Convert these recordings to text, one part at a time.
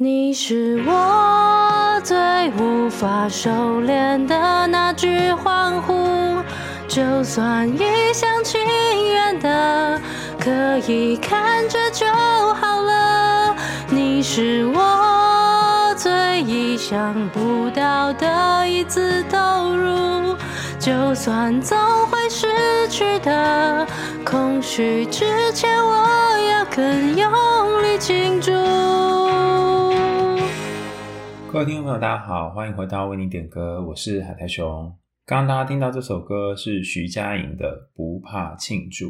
你是我最无法收敛的那句欢呼，就算一厢情愿的，可以看着就好了。你是我最意想不到的一次投入，就算总会失去的空虚之前，我要更用力庆祝。各位听众朋友，大家好，欢迎回到为你点歌，我是海苔熊。刚刚大家听到这首歌是徐佳莹的《不怕庆祝》。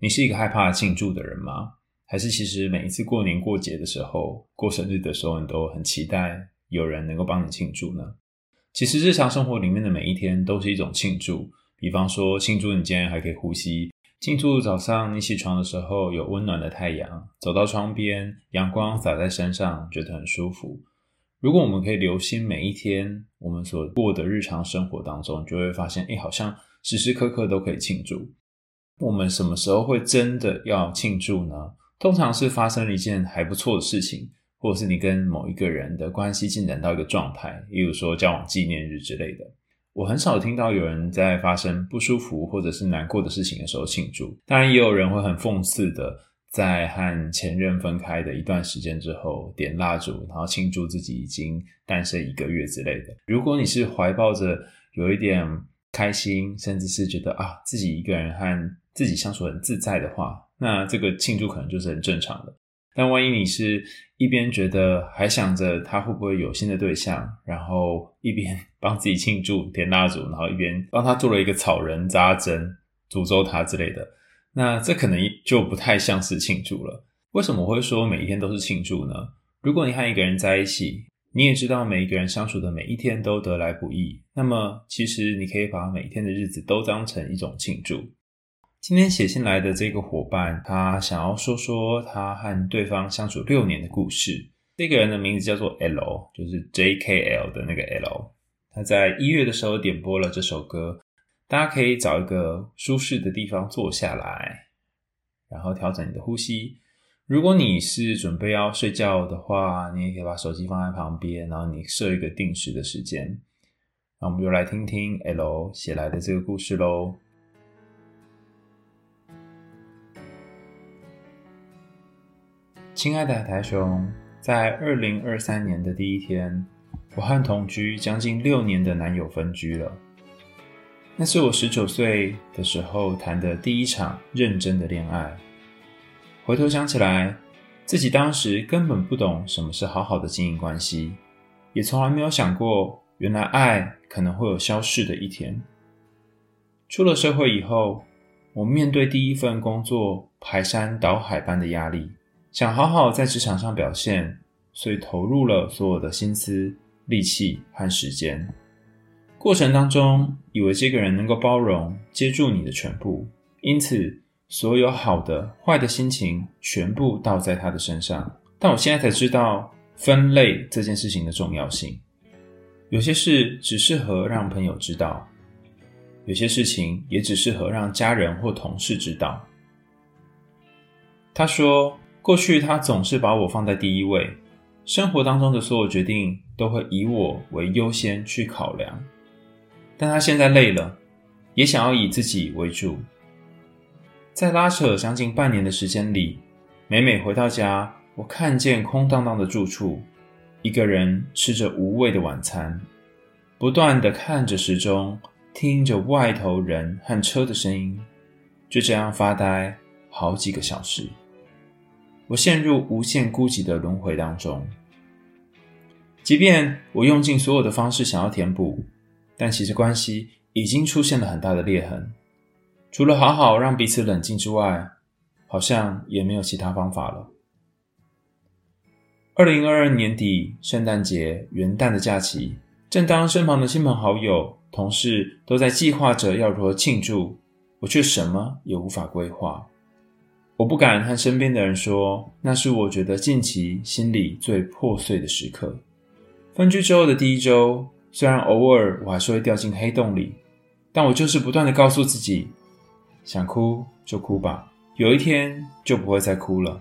你是一个害怕庆祝的人吗？还是其实每一次过年过节的时候、过生日的时候，你都很期待有人能够帮你庆祝呢？其实日常生活里面的每一天都是一种庆祝。比方说，庆祝你今天还可以呼吸；庆祝早上你起床的时候有温暖的太阳，走到窗边，阳光洒在身上，觉得很舒服。如果我们可以留心每一天我们所过的日常生活当中，就会发现，哎，好像时时刻刻都可以庆祝。我们什么时候会真的要庆祝呢？通常是发生了一件还不错的事情，或者是你跟某一个人的关系进展到一个状态，例如说交往纪念日之类的。我很少听到有人在发生不舒服或者是难过的事情的时候庆祝。当然，也有人会很讽刺的。在和前任分开的一段时间之后，点蜡烛，然后庆祝自己已经单身一个月之类的。如果你是怀抱着有一点开心，甚至是觉得啊自己一个人和自己相处很自在的话，那这个庆祝可能就是很正常的。但万一你是一边觉得还想着他会不会有新的对象，然后一边 帮自己庆祝点蜡烛，然后一边帮他做了一个草人扎针，诅咒他之类的。那这可能就不太像是庆祝了。为什么我会说每一天都是庆祝呢？如果你和一个人在一起，你也知道每一个人相处的每一天都得来不易，那么其实你可以把每一天的日子都当成一种庆祝。今天写信来的这个伙伴，他想要说说他和对方相处六年的故事。这个人的名字叫做 L，就是 JKL 的那个 L。他在一月的时候点播了这首歌。大家可以找一个舒适的地方坐下来，然后调整你的呼吸。如果你是准备要睡觉的话，你也可以把手机放在旁边，然后你设一个定时的时间。那我们就来听听 L 写来的这个故事喽。亲爱的海苔熊，在二零二三年的第一天，我和同居将近六年的男友分居了。那是我十九岁的时候谈的第一场认真的恋爱。回头想起来，自己当时根本不懂什么是好好的经营关系，也从来没有想过，原来爱可能会有消逝的一天。出了社会以后，我面对第一份工作排山倒海般的压力，想好好在职场上表现，所以投入了所有的心思、力气和时间。过程当中，以为这个人能够包容、接住你的全部，因此所有好的、坏的心情全部倒在他的身上。但我现在才知道分类这件事情的重要性。有些事只适合让朋友知道，有些事情也只适合让家人或同事知道。他说，过去他总是把我放在第一位，生活当中的所有决定都会以我为优先去考量。但他现在累了，也想要以自己为主。在拉扯将近半年的时间里，每每回到家，我看见空荡荡的住处，一个人吃着无味的晚餐，不断的看着时钟，听着外头人和车的声音，就这样发呆好几个小时。我陷入无限孤寂的轮回当中。即便我用尽所有的方式想要填补。但其实关系已经出现了很大的裂痕，除了好好让彼此冷静之外，好像也没有其他方法了。二零二二年底，圣诞节、元旦的假期，正当身旁的亲朋好友、同事都在计划着要如何庆祝，我却什么也无法规划。我不敢和身边的人说，那是我觉得近期心里最破碎的时刻。分居之后的第一周。虽然偶尔我还是会掉进黑洞里，但我就是不断地告诉自己，想哭就哭吧，有一天就不会再哭了。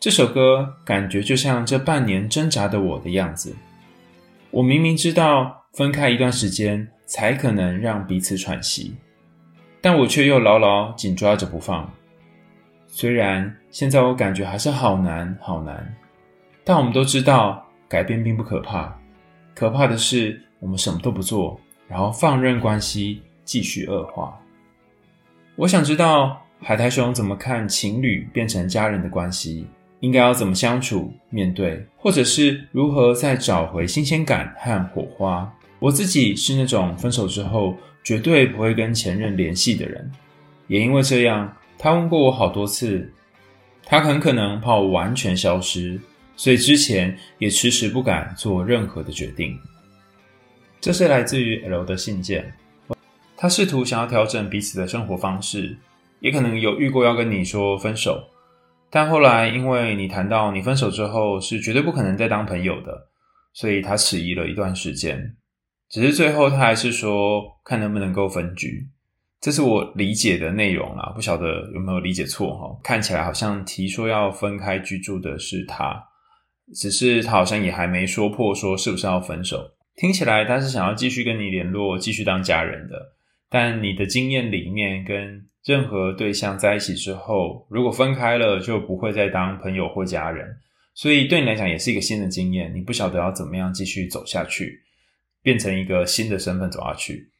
这首歌感觉就像这半年挣扎的我的样子。我明明知道分开一段时间才可能让彼此喘息，但我却又牢牢紧抓着不放。虽然现在我感觉还是好难好难，但我们都知道改变并不可怕，可怕的是我们什么都不做，然后放任关系继续恶化。我想知道海苔熊怎么看情侣变成家人的关系。应该要怎么相处、面对，或者是如何再找回新鲜感和火花？我自己是那种分手之后绝对不会跟前任联系的人，也因为这样，他问过我好多次，他很可能怕我完全消失，所以之前也迟迟不敢做任何的决定。这是来自于 L 的信件，他试图想要调整彼此的生活方式，也可能有遇过要跟你说分手。但后来，因为你谈到你分手之后是绝对不可能再当朋友的，所以他迟疑了一段时间。只是最后他还是说，看能不能够分居。这是我理解的内容啦，不晓得有没有理解错哈？看起来好像提说要分开居住的是他，只是他好像也还没说破说是不是要分手。听起来他是想要继续跟你联络，继续当家人的。但你的经验里面跟。任何对象在一起之后，如果分开了，就不会再当朋友或家人。所以对你来讲也是一个新的经验，你不晓得要怎么样继续走下去，变成一个新的身份走下去。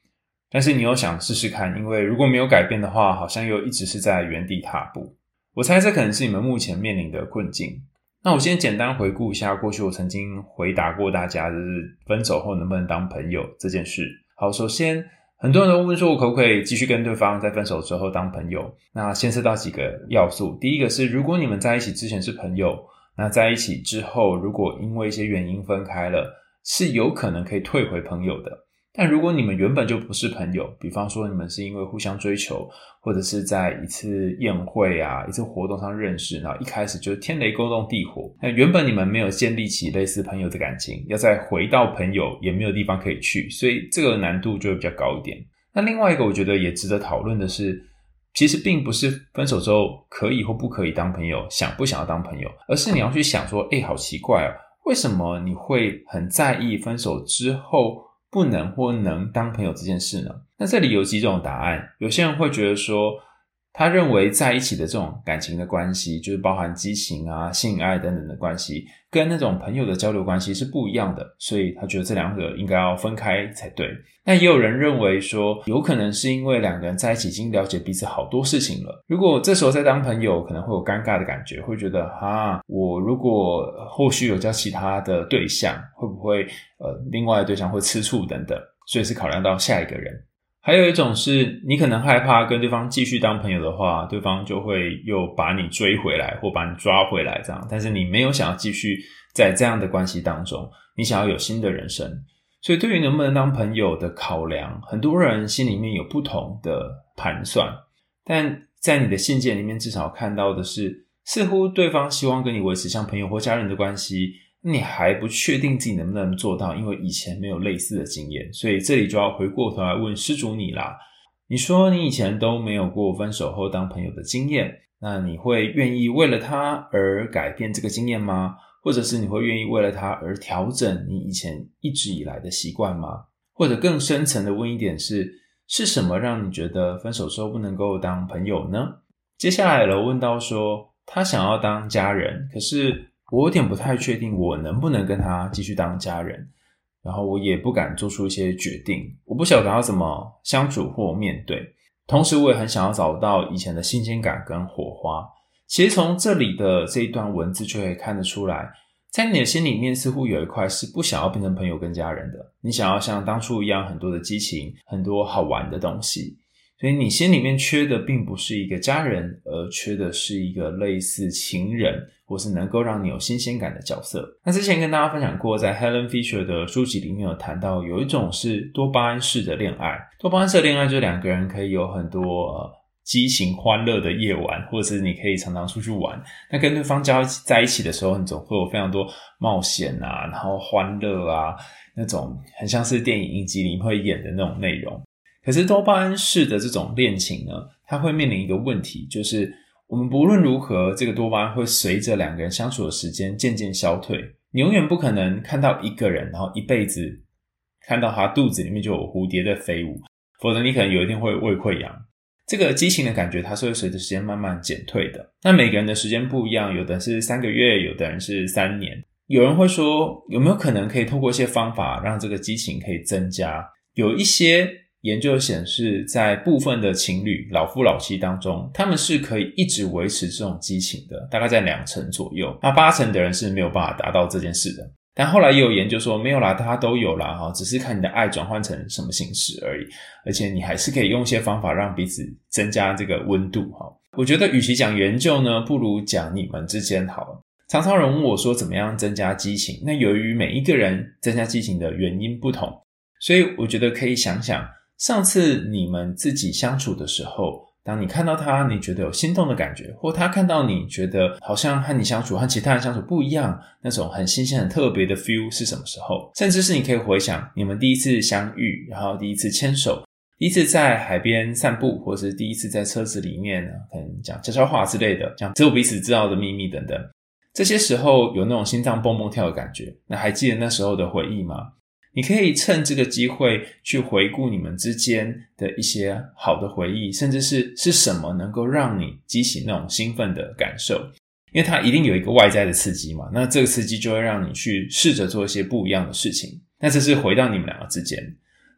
但是你又想试试看，因为如果没有改变的话，好像又一直是在原地踏步。我猜这可能是你们目前面临的困境。那我先简单回顾一下过去我曾经回答过大家，就是分手后能不能当朋友这件事。好，首先。很多人都问说，我可不可以继续跟对方在分手之后当朋友？那牵涉到几个要素。第一个是，如果你们在一起之前是朋友，那在一起之后，如果因为一些原因分开了，是有可能可以退回朋友的。但如果你们原本就不是朋友，比方说你们是因为互相追求，或者是在一次宴会啊、一次活动上认识，然后一开始就是天雷勾动地火，那原本你们没有建立起类似朋友的感情，要再回到朋友也没有地方可以去，所以这个难度就会比较高一点。那另外一个我觉得也值得讨论的是，其实并不是分手之后可以或不可以当朋友，想不想要当朋友，而是你要去想说，诶，好奇怪啊，为什么你会很在意分手之后不能或能当朋友这件事呢？那这里有几种答案。有些人会觉得说，他认为在一起的这种感情的关系，就是包含激情啊、性爱等等的关系，跟那种朋友的交流关系是不一样的，所以他觉得这两个应该要分开才对。那也有人认为说，有可能是因为两个人在一起已经了解彼此好多事情了，如果这时候再当朋友，可能会有尴尬的感觉，会觉得啊，我如果后续有交其他的对象，会不会呃，另外的对象会吃醋等等，所以是考量到下一个人。还有一种是你可能害怕跟对方继续当朋友的话，对方就会又把你追回来或把你抓回来这样，但是你没有想要继续在这样的关系当中，你想要有新的人生，所以对于能不能当朋友的考量，很多人心里面有不同的盘算，但在你的信件里面至少看到的是，似乎对方希望跟你维持像朋友或家人的关系。你还不确定自己能不能做到，因为以前没有类似的经验，所以这里就要回过头来问施主你啦。你说你以前都没有过分手后当朋友的经验，那你会愿意为了他而改变这个经验吗？或者是你会愿意为了他而调整你以前一直以来的习惯吗？或者更深层的问一点是，是什么让你觉得分手之后不能够当朋友呢？接下来了问到说，他想要当家人，可是。我有点不太确定，我能不能跟他继续当家人，然后我也不敢做出一些决定。我不晓得要怎么相处或面对，同时我也很想要找到以前的新鲜感跟火花。其实从这里的这一段文字就可以看得出来，在你的心里面似乎有一块是不想要变成朋友跟家人的，你想要像当初一样很多的激情，很多好玩的东西。所以你心里面缺的并不是一个家人，而缺的是一个类似情人，或是能够让你有新鲜感的角色。那之前跟大家分享过，在 Helen Fisher 的书籍里面有谈到，有一种是多巴胺式的恋爱。多巴胺式的恋爱就是两个人可以有很多激情欢乐的夜晚，或者是你可以常常出去玩。那跟对方交在一起的时候，你总会有非常多冒险啊，然后欢乐啊，那种很像是电影影集里面会演的那种内容。可是多巴胺式的这种恋情呢，它会面临一个问题，就是我们不论如何，这个多巴胺会随着两个人相处的时间渐渐消退。你永远不可能看到一个人，然后一辈子看到他肚子里面就有蝴蝶在飞舞，否则你可能有一天会胃溃疡。这个激情的感觉，它是会随着时间慢慢减退的。那每个人的时间不一样，有的是三个月，有的人是三年。有人会说，有没有可能可以透过一些方法让这个激情可以增加？有一些研究显示，在部分的情侣老夫老妻当中，他们是可以一直维持这种激情的，大概在两成左右。那八成的人是没有办法达到这件事的。但后来也有研究说，没有啦，大家都有啦，哈，只是看你的爱转换成什么形式而已。而且你还是可以用一些方法让彼此增加这个温度，哈。我觉得与其讲研究呢，不如讲你们之间好了。常常有人问我说，怎么样增加激情？那由于每一个人增加激情的原因不同，所以我觉得可以想想上次你们自己相处的时候。当你看到他，你觉得有心动的感觉，或他看到你觉得好像和你相处和其他人相处不一样，那种很新鲜、很特别的 feel 是什么时候？甚至是你可以回想你们第一次相遇，然后第一次牵手，第一次在海边散步，或是第一次在车子里面可能讲悄悄话之类的，讲只有彼此知道的秘密等等。这些时候有那种心脏蹦蹦跳的感觉，那还记得那时候的回忆吗？你可以趁这个机会去回顾你们之间的一些好的回忆，甚至是是什么能够让你激起那种兴奋的感受，因为它一定有一个外在的刺激嘛。那这个刺激就会让你去试着做一些不一样的事情。那这是回到你们两个之间。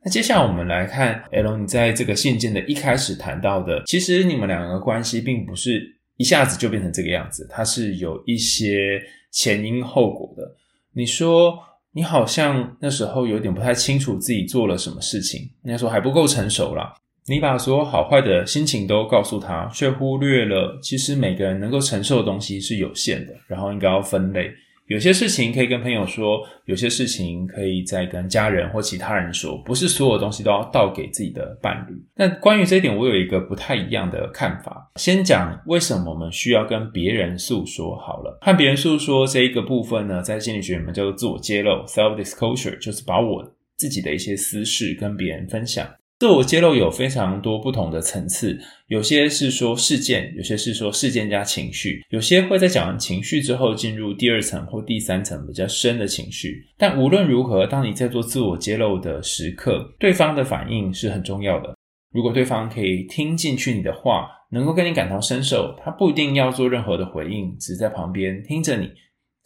那接下来我们来看 L，你在这个信件的一开始谈到的，其实你们两个关系并不是一下子就变成这个样子，它是有一些前因后果的。你说。你好像那时候有点不太清楚自己做了什么事情，那时候还不够成熟啦。你把所有好坏的心情都告诉他，却忽略了其实每个人能够承受的东西是有限的，然后应该要分类。有些事情可以跟朋友说，有些事情可以再跟家人或其他人说，不是所有东西都要倒给自己的伴侣。那关于这一点，我有一个不太一样的看法。先讲为什么我们需要跟别人诉说好了，和别人诉说这一个部分呢，在心理学里面叫做自我揭露 （self-disclosure），就是把我自己的一些私事跟别人分享。自我揭露有非常多不同的层次，有些是说事件，有些是说事件加情绪，有些会在讲完情绪之后进入第二层或第三层比较深的情绪。但无论如何，当你在做自我揭露的时刻，对方的反应是很重要的。如果对方可以听进去你的话，能够跟你感同身受，他不一定要做任何的回应，只在旁边听着你。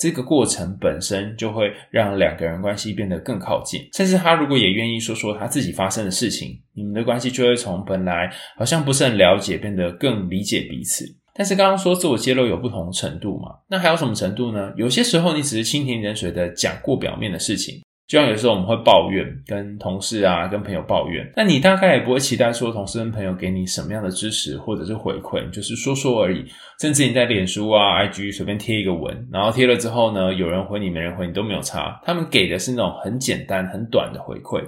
这个过程本身就会让两个人关系变得更靠近，甚至他如果也愿意说说他自己发生的事情，你们的关系就会从本来好像不是很了解，变得更理解彼此。但是刚刚说自我揭露有不同程度嘛，那还有什么程度呢？有些时候你只是蜻蜓点水的讲过表面的事情。就像有时候我们会抱怨，跟同事啊、跟朋友抱怨，那你大概也不会期待说同事跟朋友给你什么样的支持或者是回馈，就是说说而已。甚至你在脸书啊、IG 随便贴一个文，然后贴了之后呢，有人回你没人回你都没有差，他们给的是那种很简单、很短的回馈。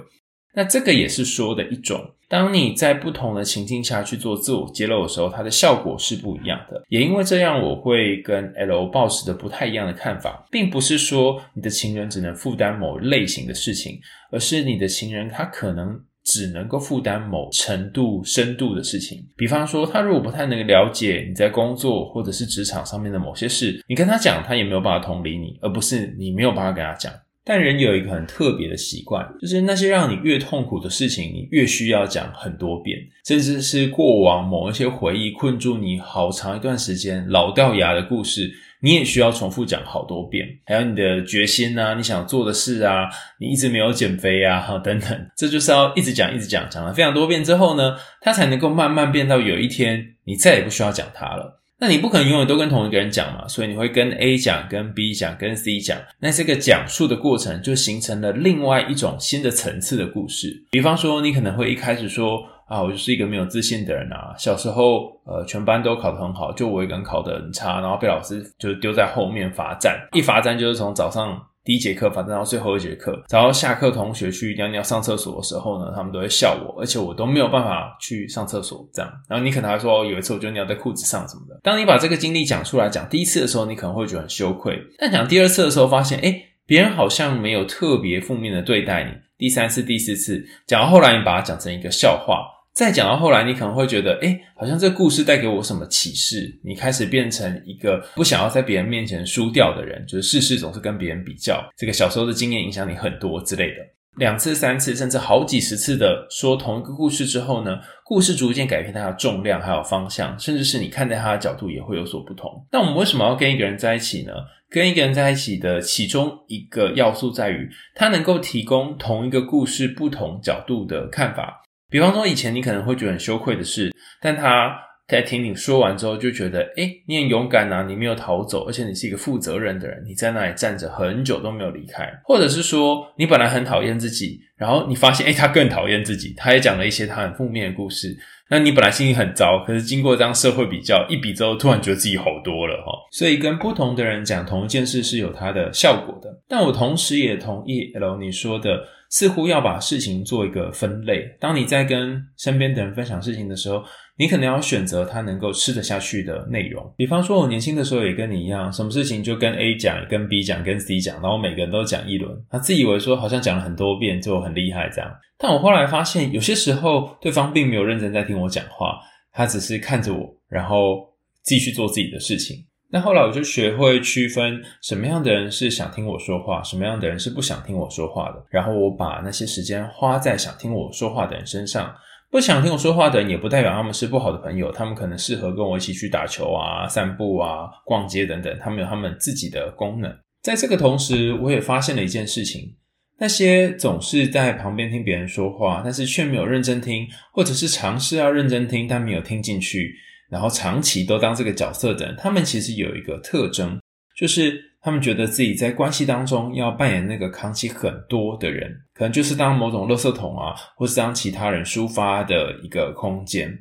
那这个也是说的一种，当你在不同的情境下去做自我揭露的时候，它的效果是不一样的。也因为这样，我会跟 L 抱持的不太一样的看法，并不是说你的情人只能负担某类型的事情，而是你的情人他可能只能够负担某程度深度的事情。比方说，他如果不太能了解你在工作或者是职场上面的某些事，你跟他讲，他也没有办法同理你，而不是你没有办法跟他讲。但人有一个很特别的习惯，就是那些让你越痛苦的事情，你越需要讲很多遍，甚至是过往某一些回忆困住你好长一段时间、老掉牙的故事，你也需要重复讲好多遍。还有你的决心啊，你想做的事啊，你一直没有减肥啊，哈，等等，这就是要一直讲、一直讲，讲了非常多遍之后呢，它才能够慢慢变到有一天，你再也不需要讲它了。那你不可能永远都跟同一个人讲嘛，所以你会跟 A 讲、跟 B 讲、跟 C 讲，那这个讲述的过程就形成了另外一种新的层次的故事。比方说，你可能会一开始说啊，我就是一个没有自信的人啊，小时候呃，全班都考得很好，就我一个人考得很差，然后被老师就丢在后面罚站，一罚站就是从早上。第一节课，反正到最后一节课，然后下课同学去尿尿上厕所的时候呢，他们都会笑我，而且我都没有办法去上厕所，这样。然后你可能还说，有一次我就尿在裤子上什么的。当你把这个经历讲出来，讲第一次的时候，你可能会觉得很羞愧，但讲第二次的时候，发现，诶，别人好像没有特别负面的对待你。第三次、第四次，讲到后来，你把它讲成一个笑话。再讲到后来，你可能会觉得，诶，好像这故事带给我什么启示？你开始变成一个不想要在别人面前输掉的人，就是事事总是跟别人比较。这个小时候的经验影响你很多之类的。两次、三次，甚至好几十次的说同一个故事之后呢，故事逐渐改变它的重量还有方向，甚至是你看待它的角度也会有所不同。那我们为什么要跟一个人在一起呢？跟一个人在一起的其中一个要素在于，他能够提供同一个故事不同角度的看法。比方说，以前你可能会觉得很羞愧的事，但他在听你说完之后，就觉得，诶，你很勇敢啊，你没有逃走，而且你是一个负责任的人，你在那里站着很久都没有离开。或者是说，你本来很讨厌自己，然后你发现，诶，他更讨厌自己，他也讲了一些他很负面的故事。那你本来心情很糟，可是经过这样社会比较一比之后，突然觉得自己好多了哈。所以跟不同的人讲同一件事是有它的效果的。但我同时也同意 L 你说的。似乎要把事情做一个分类。当你在跟身边的人分享事情的时候，你可能要选择他能够吃得下去的内容。比方说，我年轻的时候也跟你一样，什么事情就跟 A 讲、跟 B 讲、跟 C 讲，然后每个人都讲一轮，他自以为说好像讲了很多遍就很厉害这样。但我后来发现，有些时候对方并没有认真在听我讲话，他只是看着我，然后继续做自己的事情。那后来我就学会区分什么样的人是想听我说话，什么样的人是不想听我说话的。然后我把那些时间花在想听我说话的人身上。不想听我说话的人，也不代表他们是不好的朋友，他们可能适合跟我一起去打球啊、散步啊、逛街等等，他们有他们自己的功能。在这个同时，我也发现了一件事情：那些总是在旁边听别人说话，但是却没有认真听，或者是尝试要认真听但没有听进去。然后长期都当这个角色的人，他们其实有一个特征，就是他们觉得自己在关系当中要扮演那个扛起很多的人，可能就是当某种垃圾桶啊，或是当其他人抒发的一个空间。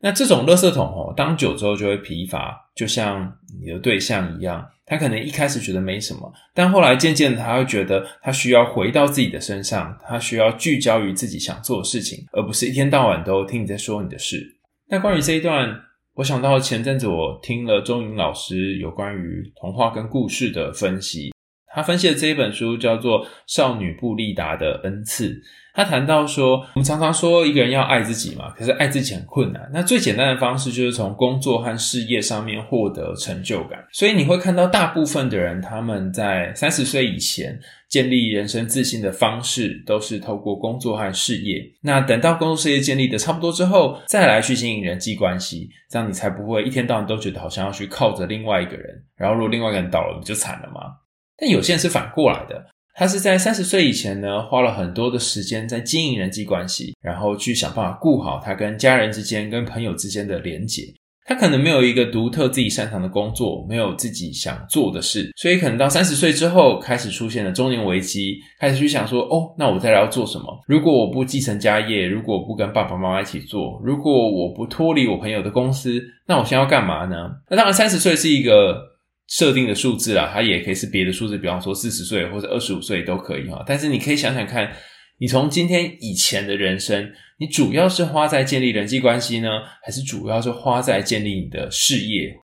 那这种垃圾桶哦，当久之后就会疲乏，就像你的对象一样，他可能一开始觉得没什么，但后来渐渐的他会觉得他需要回到自己的身上，他需要聚焦于自己想做的事情，而不是一天到晚都听你在说你的事。那关于这一段。我想到前阵子我听了钟颖老师有关于童话跟故事的分析，他分析的这一本书叫做《少女布丽达的恩赐》。他谈到说，我们常常说一个人要爱自己嘛，可是爱自己很困难。那最简单的方式就是从工作和事业上面获得成就感。所以你会看到大部分的人，他们在三十岁以前建立人生自信的方式，都是透过工作和事业。那等到工作事业建立的差不多之后，再来去经营人际关系，这样你才不会一天到晚都觉得好像要去靠着另外一个人。然后如果另外一个人倒了，你就惨了嘛。但有些人是反过来的。他是在三十岁以前呢，花了很多的时间在经营人际关系，然后去想办法顾好他跟家人之间、跟朋友之间的连结。他可能没有一个独特自己擅长的工作，没有自己想做的事，所以可能到三十岁之后，开始出现了中年危机，开始去想说：哦，那我再来要做什么？如果我不继承家业，如果我不跟爸爸妈妈一起做，如果我不脱离我朋友的公司，那我现在要干嘛呢？那当然，三十岁是一个。设定的数字啊，它也可以是别的数字，比方说四十岁或者二十五岁都可以哈。但是你可以想想看，你从今天以前的人生，你主要是花在建立人际关系呢，还是主要是花在建立你的事业？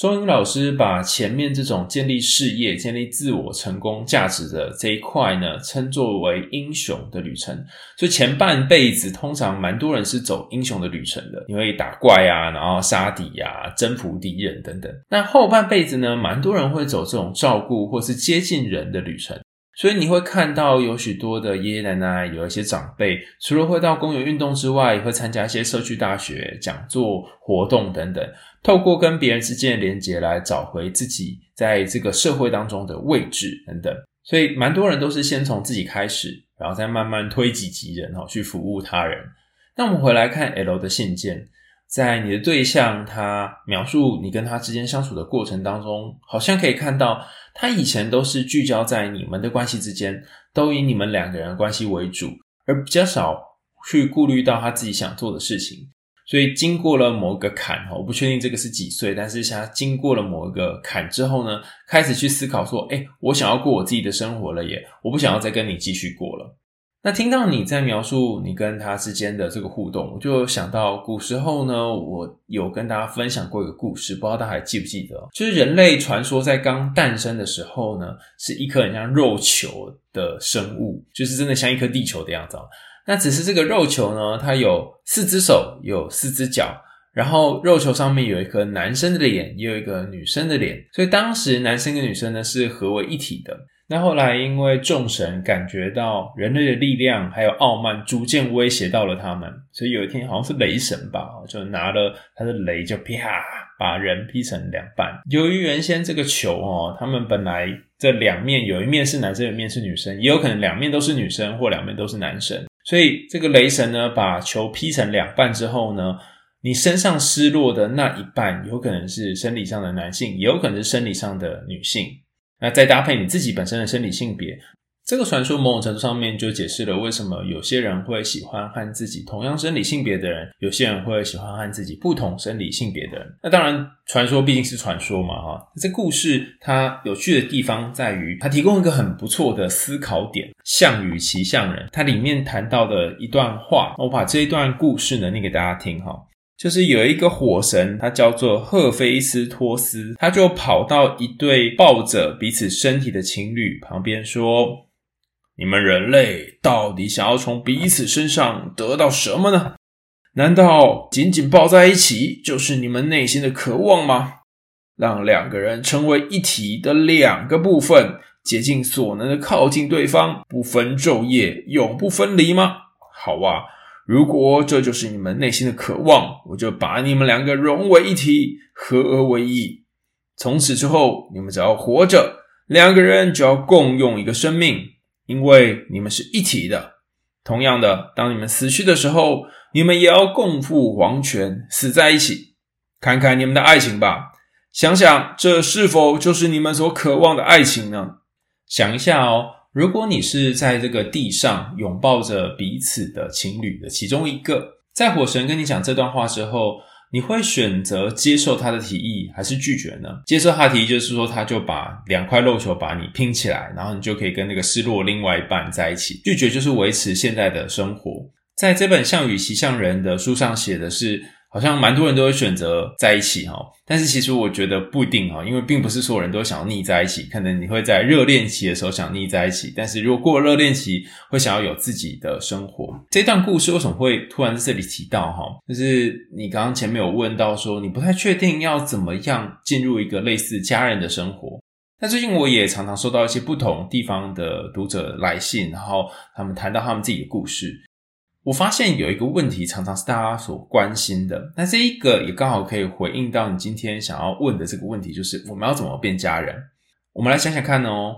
钟英老师把前面这种建立事业、建立自我成功价值的这一块呢，称作为英雄的旅程。所以前半辈子通常蛮多人是走英雄的旅程的，因为打怪啊，然后杀敌啊，征服敌人等等。那后半辈子呢，蛮多人会走这种照顾或是接近人的旅程。所以你会看到有许多的爷爷奶奶，有一些长辈，除了会到公园运动之外，也会参加一些社区大学讲座活动等等，透过跟别人之间的连接来找回自己在这个社会当中的位置等等。所以蛮多人都是先从自己开始，然后再慢慢推己及人，去服务他人。那我们回来看 L 的信件。在你的对象，他描述你跟他之间相处的过程当中，好像可以看到他以前都是聚焦在你们的关系之间，都以你们两个人的关系为主，而比较少去顾虑到他自己想做的事情。所以经过了某个坎哈，我不确定这个是几岁，但是他经过了某一个坎之后呢，开始去思考说，诶，我想要过我自己的生活了耶，我不想要再跟你继续过了。那听到你在描述你跟他之间的这个互动，我就想到古时候呢，我有跟大家分享过一个故事，不知道大家还记不记得？就是人类传说在刚诞生的时候呢，是一颗很像肉球的生物，就是真的像一颗地球的样子。那只是这个肉球呢，它有四只手，有四只脚，然后肉球上面有一个男生的脸，也有一个女生的脸，所以当时男生跟女生呢是合为一体的。那后来因为众神感觉到人类的力量还有傲慢逐渐威胁到了他们，所以有一天好像是雷神吧，就拿了他的雷就啪把人劈成两半。由于原先这个球哦，他们本来这两面有一面是男生，有一面是女生，也有可能两面都是女生或两面都是男生。所以这个雷神呢，把球劈成两半之后呢，你身上失落的那一半有可能是生理上的男性，也有可能是生理上的女性。那再搭配你自己本身的生理性别，这个传说某种程度上面就解释了为什么有些人会喜欢和自己同样生理性别的人，有些人会喜欢和自己不同生理性别的人。那当然，传说毕竟是传说嘛，哈。这故事它有趣的地方在于，它提供一个很不错的思考点。象与骑象人，它里面谈到的一段话，我把这一段故事呢念给大家听，哈。就是有一个火神，他叫做赫菲斯托斯，他就跑到一对抱着彼此身体的情侣旁边说：“你们人类到底想要从彼此身上得到什么呢？难道紧紧抱在一起就是你们内心的渴望吗？让两个人成为一体的两个部分，竭尽所能的靠近对方，不分昼夜，永不分离吗？好啊。”如果这就是你们内心的渴望，我就把你们两个融为一体，合而为一。从此之后，你们只要活着，两个人就要共用一个生命，因为你们是一体的。同样的，当你们死去的时候，你们也要共赴黄泉，死在一起。看看你们的爱情吧，想想这是否就是你们所渴望的爱情呢？想一下哦。如果你是在这个地上拥抱着彼此的情侣的其中一个，在火神跟你讲这段话之后，你会选择接受他的提议，还是拒绝呢？接受他提议就是说，他就把两块肉球把你拼起来，然后你就可以跟那个失落另外一半在一起。拒绝就是维持现在的生活。在这本《项羽骑象人》的书上写的是。好像蛮多人都会选择在一起哈，但是其实我觉得不一定哈，因为并不是所有人都想要腻在一起。可能你会在热恋期的时候想腻在一起，但是如果过了热恋期，会想要有自己的生活。这段故事为什么会突然在这里提到哈？就是你刚刚前面有问到说，你不太确定要怎么样进入一个类似家人的生活。那最近我也常常收到一些不同地方的读者来信，然后他们谈到他们自己的故事。我发现有一个问题，常常是大家所关心的。那这一个也刚好可以回应到你今天想要问的这个问题，就是我们要怎么变家人？我们来想想看哦，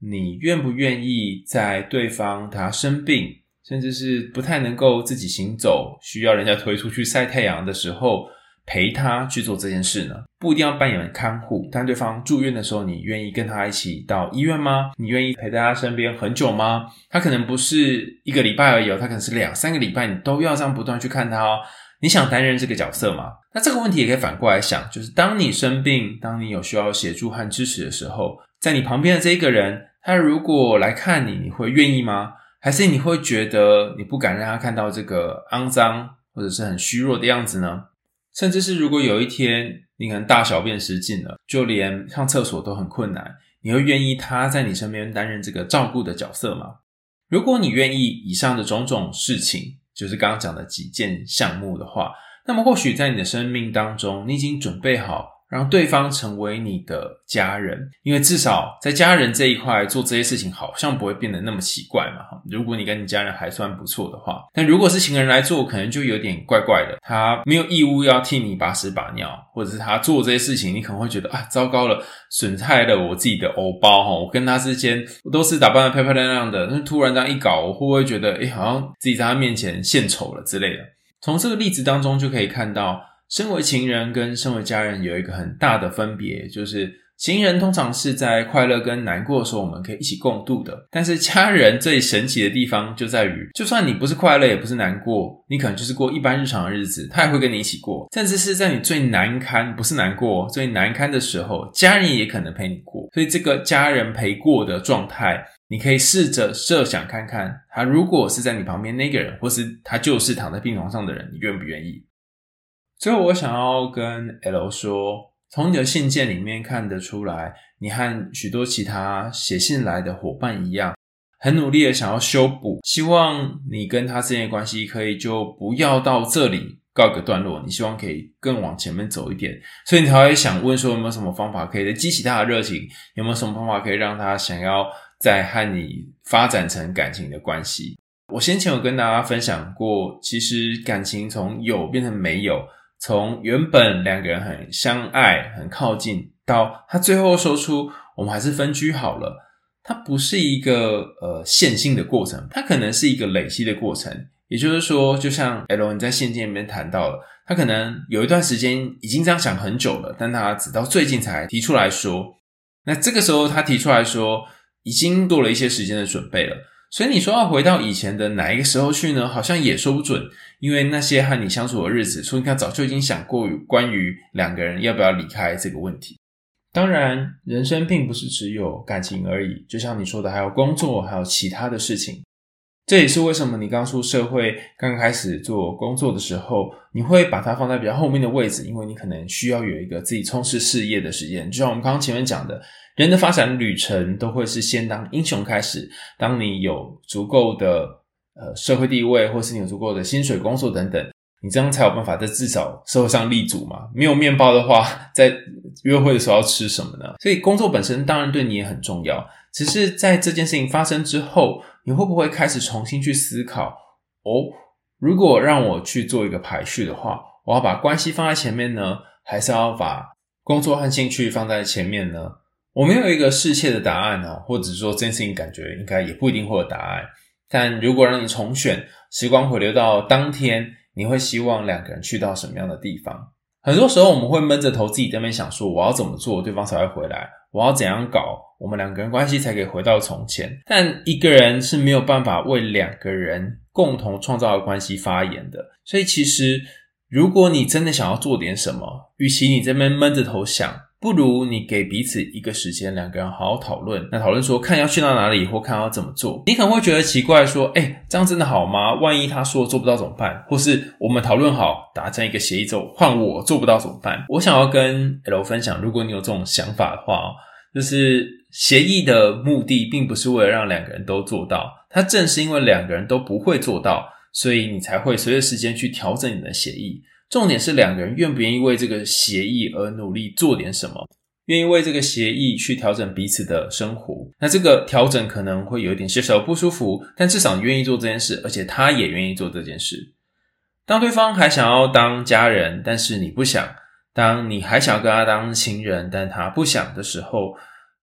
你愿不愿意在对方他生病，甚至是不太能够自己行走，需要人家推出去晒太阳的时候，陪他去做这件事呢？不一定要扮演看护，但对方住院的时候，你愿意跟他一起到医院吗？你愿意陪在他身边很久吗？他可能不是一个礼拜而已哦，他可能是两三个礼拜，你都要这样不断去看他哦。你想担任这个角色吗？那这个问题也可以反过来想，就是当你生病，当你有需要协助和支持的时候，在你旁边的这一个人，他如果来看你，你会愿意吗？还是你会觉得你不敢让他看到这个肮脏或者是很虚弱的样子呢？甚至是如果有一天你可能大小便失禁了，就连上厕所都很困难，你会愿意他在你身边担任这个照顾的角色吗？如果你愿意以上的种种事情，就是刚刚讲的几件项目的话，那么或许在你的生命当中，你已经准备好。让对方成为你的家人，因为至少在家人这一块做这些事情，好像不会变得那么奇怪嘛。如果你跟你家人还算不错的话，但如果是情人来做，可能就有点怪怪的。他没有义务要替你把屎把尿，或者是他做这些事情，你可能会觉得啊，糟糕了，损害了我自己的欧包哈。我跟他之间我都是打扮得漂漂亮亮的，那突然这样一搞，我会不会觉得诶，好像自己在他面前献丑了之类的？从这个例子当中就可以看到。身为情人跟身为家人有一个很大的分别，就是情人通常是在快乐跟难过的时候，我们可以一起共度的。但是家人最神奇的地方就在于，就算你不是快乐也不是难过，你可能就是过一般日常的日子，他也会跟你一起过。甚至是在你最难堪，不是难过，最难堪的时候，家人也可能陪你过。所以这个家人陪过的状态，你可以试着设想看看，他如果是在你旁边那个人，或是他就是躺在病床上的人，你愿不愿意？最后，我想要跟 L 说，从你的信件里面看得出来，你和许多其他写信来的伙伴一样，很努力的想要修补，希望你跟他之间的关系可以就不要到这里告一个段落，你希望可以更往前面走一点，所以你才会想问说有没有什么方法可以激起他的热情，有没有什么方法可以让他想要再和你发展成感情的关系。我先前有跟大家分享过，其实感情从有变成没有，从原本两个人很相爱、很靠近，到他最后说出我们还是分居好了，它不是一个呃线性的过程，它可能是一个累积的过程。也就是说，就像 L 你在信件里面谈到了，他可能有一段时间已经这样想很久了，但他直到最近才提出来说，那这个时候他提出来说，已经做了一些时间的准备了。所以你说要回到以前的哪一个时候去呢？好像也说不准，因为那些和你相处的日子，说不定他早就已经想过关于两个人要不要离开这个问题。当然，人生并不是只有感情而已，就像你说的，还有工作，还有其他的事情。这也是为什么你刚出社会、刚开始做工作的时候，你会把它放在比较后面的位置，因为你可能需要有一个自己充实事业的时间。就像我们刚刚前面讲的。人的发展旅程都会是先当英雄开始。当你有足够的呃社会地位，或是你有足够的薪水、工作等等，你这样才有办法在至少社会上立足嘛。没有面包的话，在约会的时候要吃什么呢？所以工作本身当然对你也很重要。只是在这件事情发生之后，你会不会开始重新去思考？哦，如果让我去做一个排序的话，我要把关系放在前面呢，还是要把工作和兴趣放在前面呢？我没有一个适切的答案哦，或者说这件事情感觉应该也不一定会有答案。但如果让你重选，时光回流到当天，你会希望两个人去到什么样的地方？很多时候我们会闷着头自己在那边想说，我要怎么做，对方才会回来？我要怎样搞，我们两个人关系才可以回到从前？但一个人是没有办法为两个人共同创造的关系发言的。所以其实，如果你真的想要做点什么，与其你这边闷着头想。不如你给彼此一个时间，两个人好好讨论。那讨论说，看要去到哪里，或看要怎么做。你可能会觉得奇怪，说：“诶，这样真的好吗？万一他说做不到怎么办？或是我们讨论好达成一个协议之后，换我做不到怎么办？”我想要跟 L 分享，如果你有这种想法的话，就是协议的目的并不是为了让两个人都做到，它正是因为两个人都不会做到，所以你才会随着时间去调整你的协议。重点是两个人愿不愿意为这个协议而努力做点什么，愿意为这个协议去调整彼此的生活。那这个调整可能会有一点小小不舒服，但至少你愿意做这件事，而且他也愿意做这件事。当对方还想要当家人，但是你不想；当你还想要跟他当情人，但他不想的时候，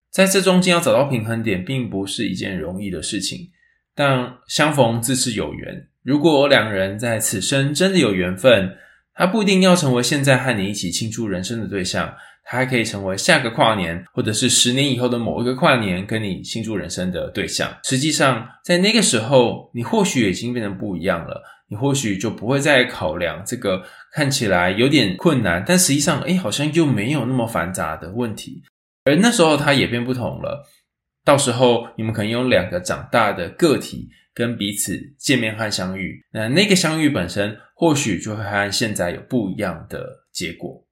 在这中间要找到平衡点，并不是一件容易的事情。但相逢自是有缘，如果两人在此生真的有缘分。他不一定要成为现在和你一起庆祝人生的对象，他还可以成为下个跨年，或者是十年以后的某一个跨年跟你庆祝人生的对象。实际上，在那个时候，你或许已经变得不一样了，你或许就不会再考量这个看起来有点困难，但实际上，诶，好像又没有那么繁杂的问题。而那时候，他也变不同了。到时候，你们可能有两个长大的个体。跟彼此见面和相遇，那那个相遇本身或许就会和现在有不一样的结果。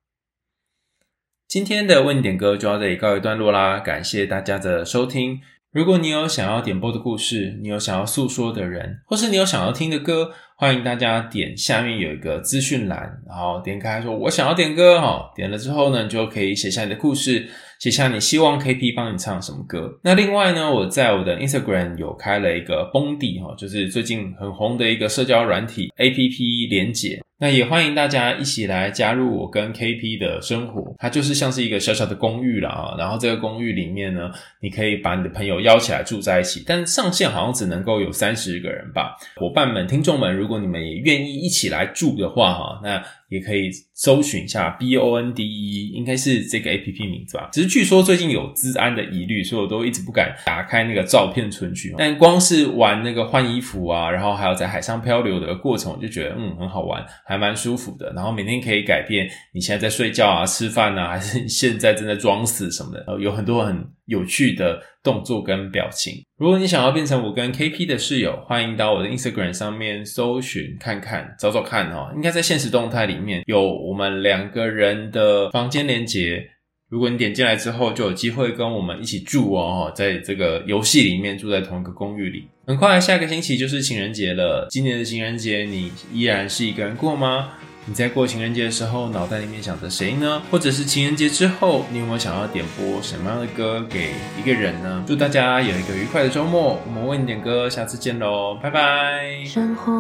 今天的为你点歌就到这里告一段落啦，感谢大家的收听。如果你有想要点播的故事，你有想要诉说的人，或是你有想要听的歌，欢迎大家点下面有一个资讯栏，然后点开说“我想要点歌”哈，点了之后呢，你就可以写下你的故事。写下你希望 KP 帮你唱什么歌。那另外呢，我在我的 Instagram 有开了一个 Bondi 哈，就是最近很红的一个社交软体 APP 连结。那也欢迎大家一起来加入我跟 KP 的生活。它就是像是一个小小的公寓了啊。然后这个公寓里面呢，你可以把你的朋友邀起来住在一起，但上限好像只能够有三十个人吧。伙伴们、听众们，如果你们也愿意一起来住的话哈，那。也可以搜寻一下 B O N D E，应该是这个 A P P 名字吧。只是据说最近有资安的疑虑，所以我都一直不敢打开那个照片存取。但光是玩那个换衣服啊，然后还有在海上漂流的过程，我就觉得嗯很好玩，还蛮舒服的。然后每天可以改变你现在在睡觉啊、吃饭啊，还是你现在正在装死什么的，有很多很有趣的动作跟表情。如果你想要变成我跟 KP 的室友，欢迎到我的 Instagram 上面搜寻看看，找找看哦。应该在现实动态里面有我们两个人的房间连接，如果你点进来之后，就有机会跟我们一起住哦，在这个游戏里面住在同一个公寓里。很快，下个星期就是情人节了。今年的情人节，你依然是一个人过吗？你在过情人节的时候，脑袋里面想着谁呢？或者是情人节之后，你有没有想要点播什么样的歌给一个人呢？祝大家有一个愉快的周末，我们为你点歌，下次见喽，拜拜。生活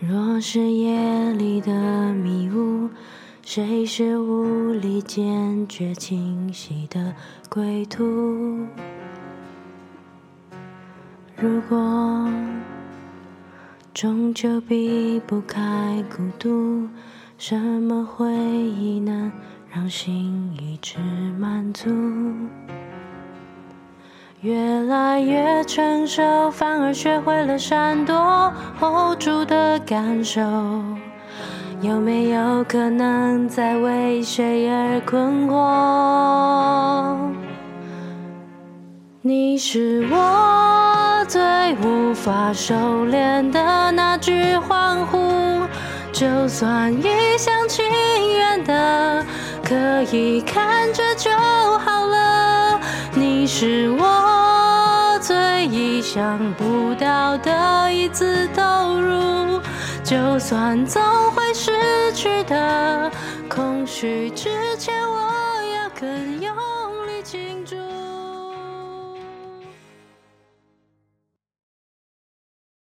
若是夜里的迷雾，谁是无力坚决清晰的归途？如果终究避不开孤独，什么回忆能让心一直满足？越来越成熟，反而学会了闪躲，hold 住的感受，有没有可能在为谁而困惑？你是我。最无法收敛的那句欢呼，就算一厢情愿的，可以看着就好了。你是我最意想不到的一次投入，就算总会失去的空虚之前，我要更勇。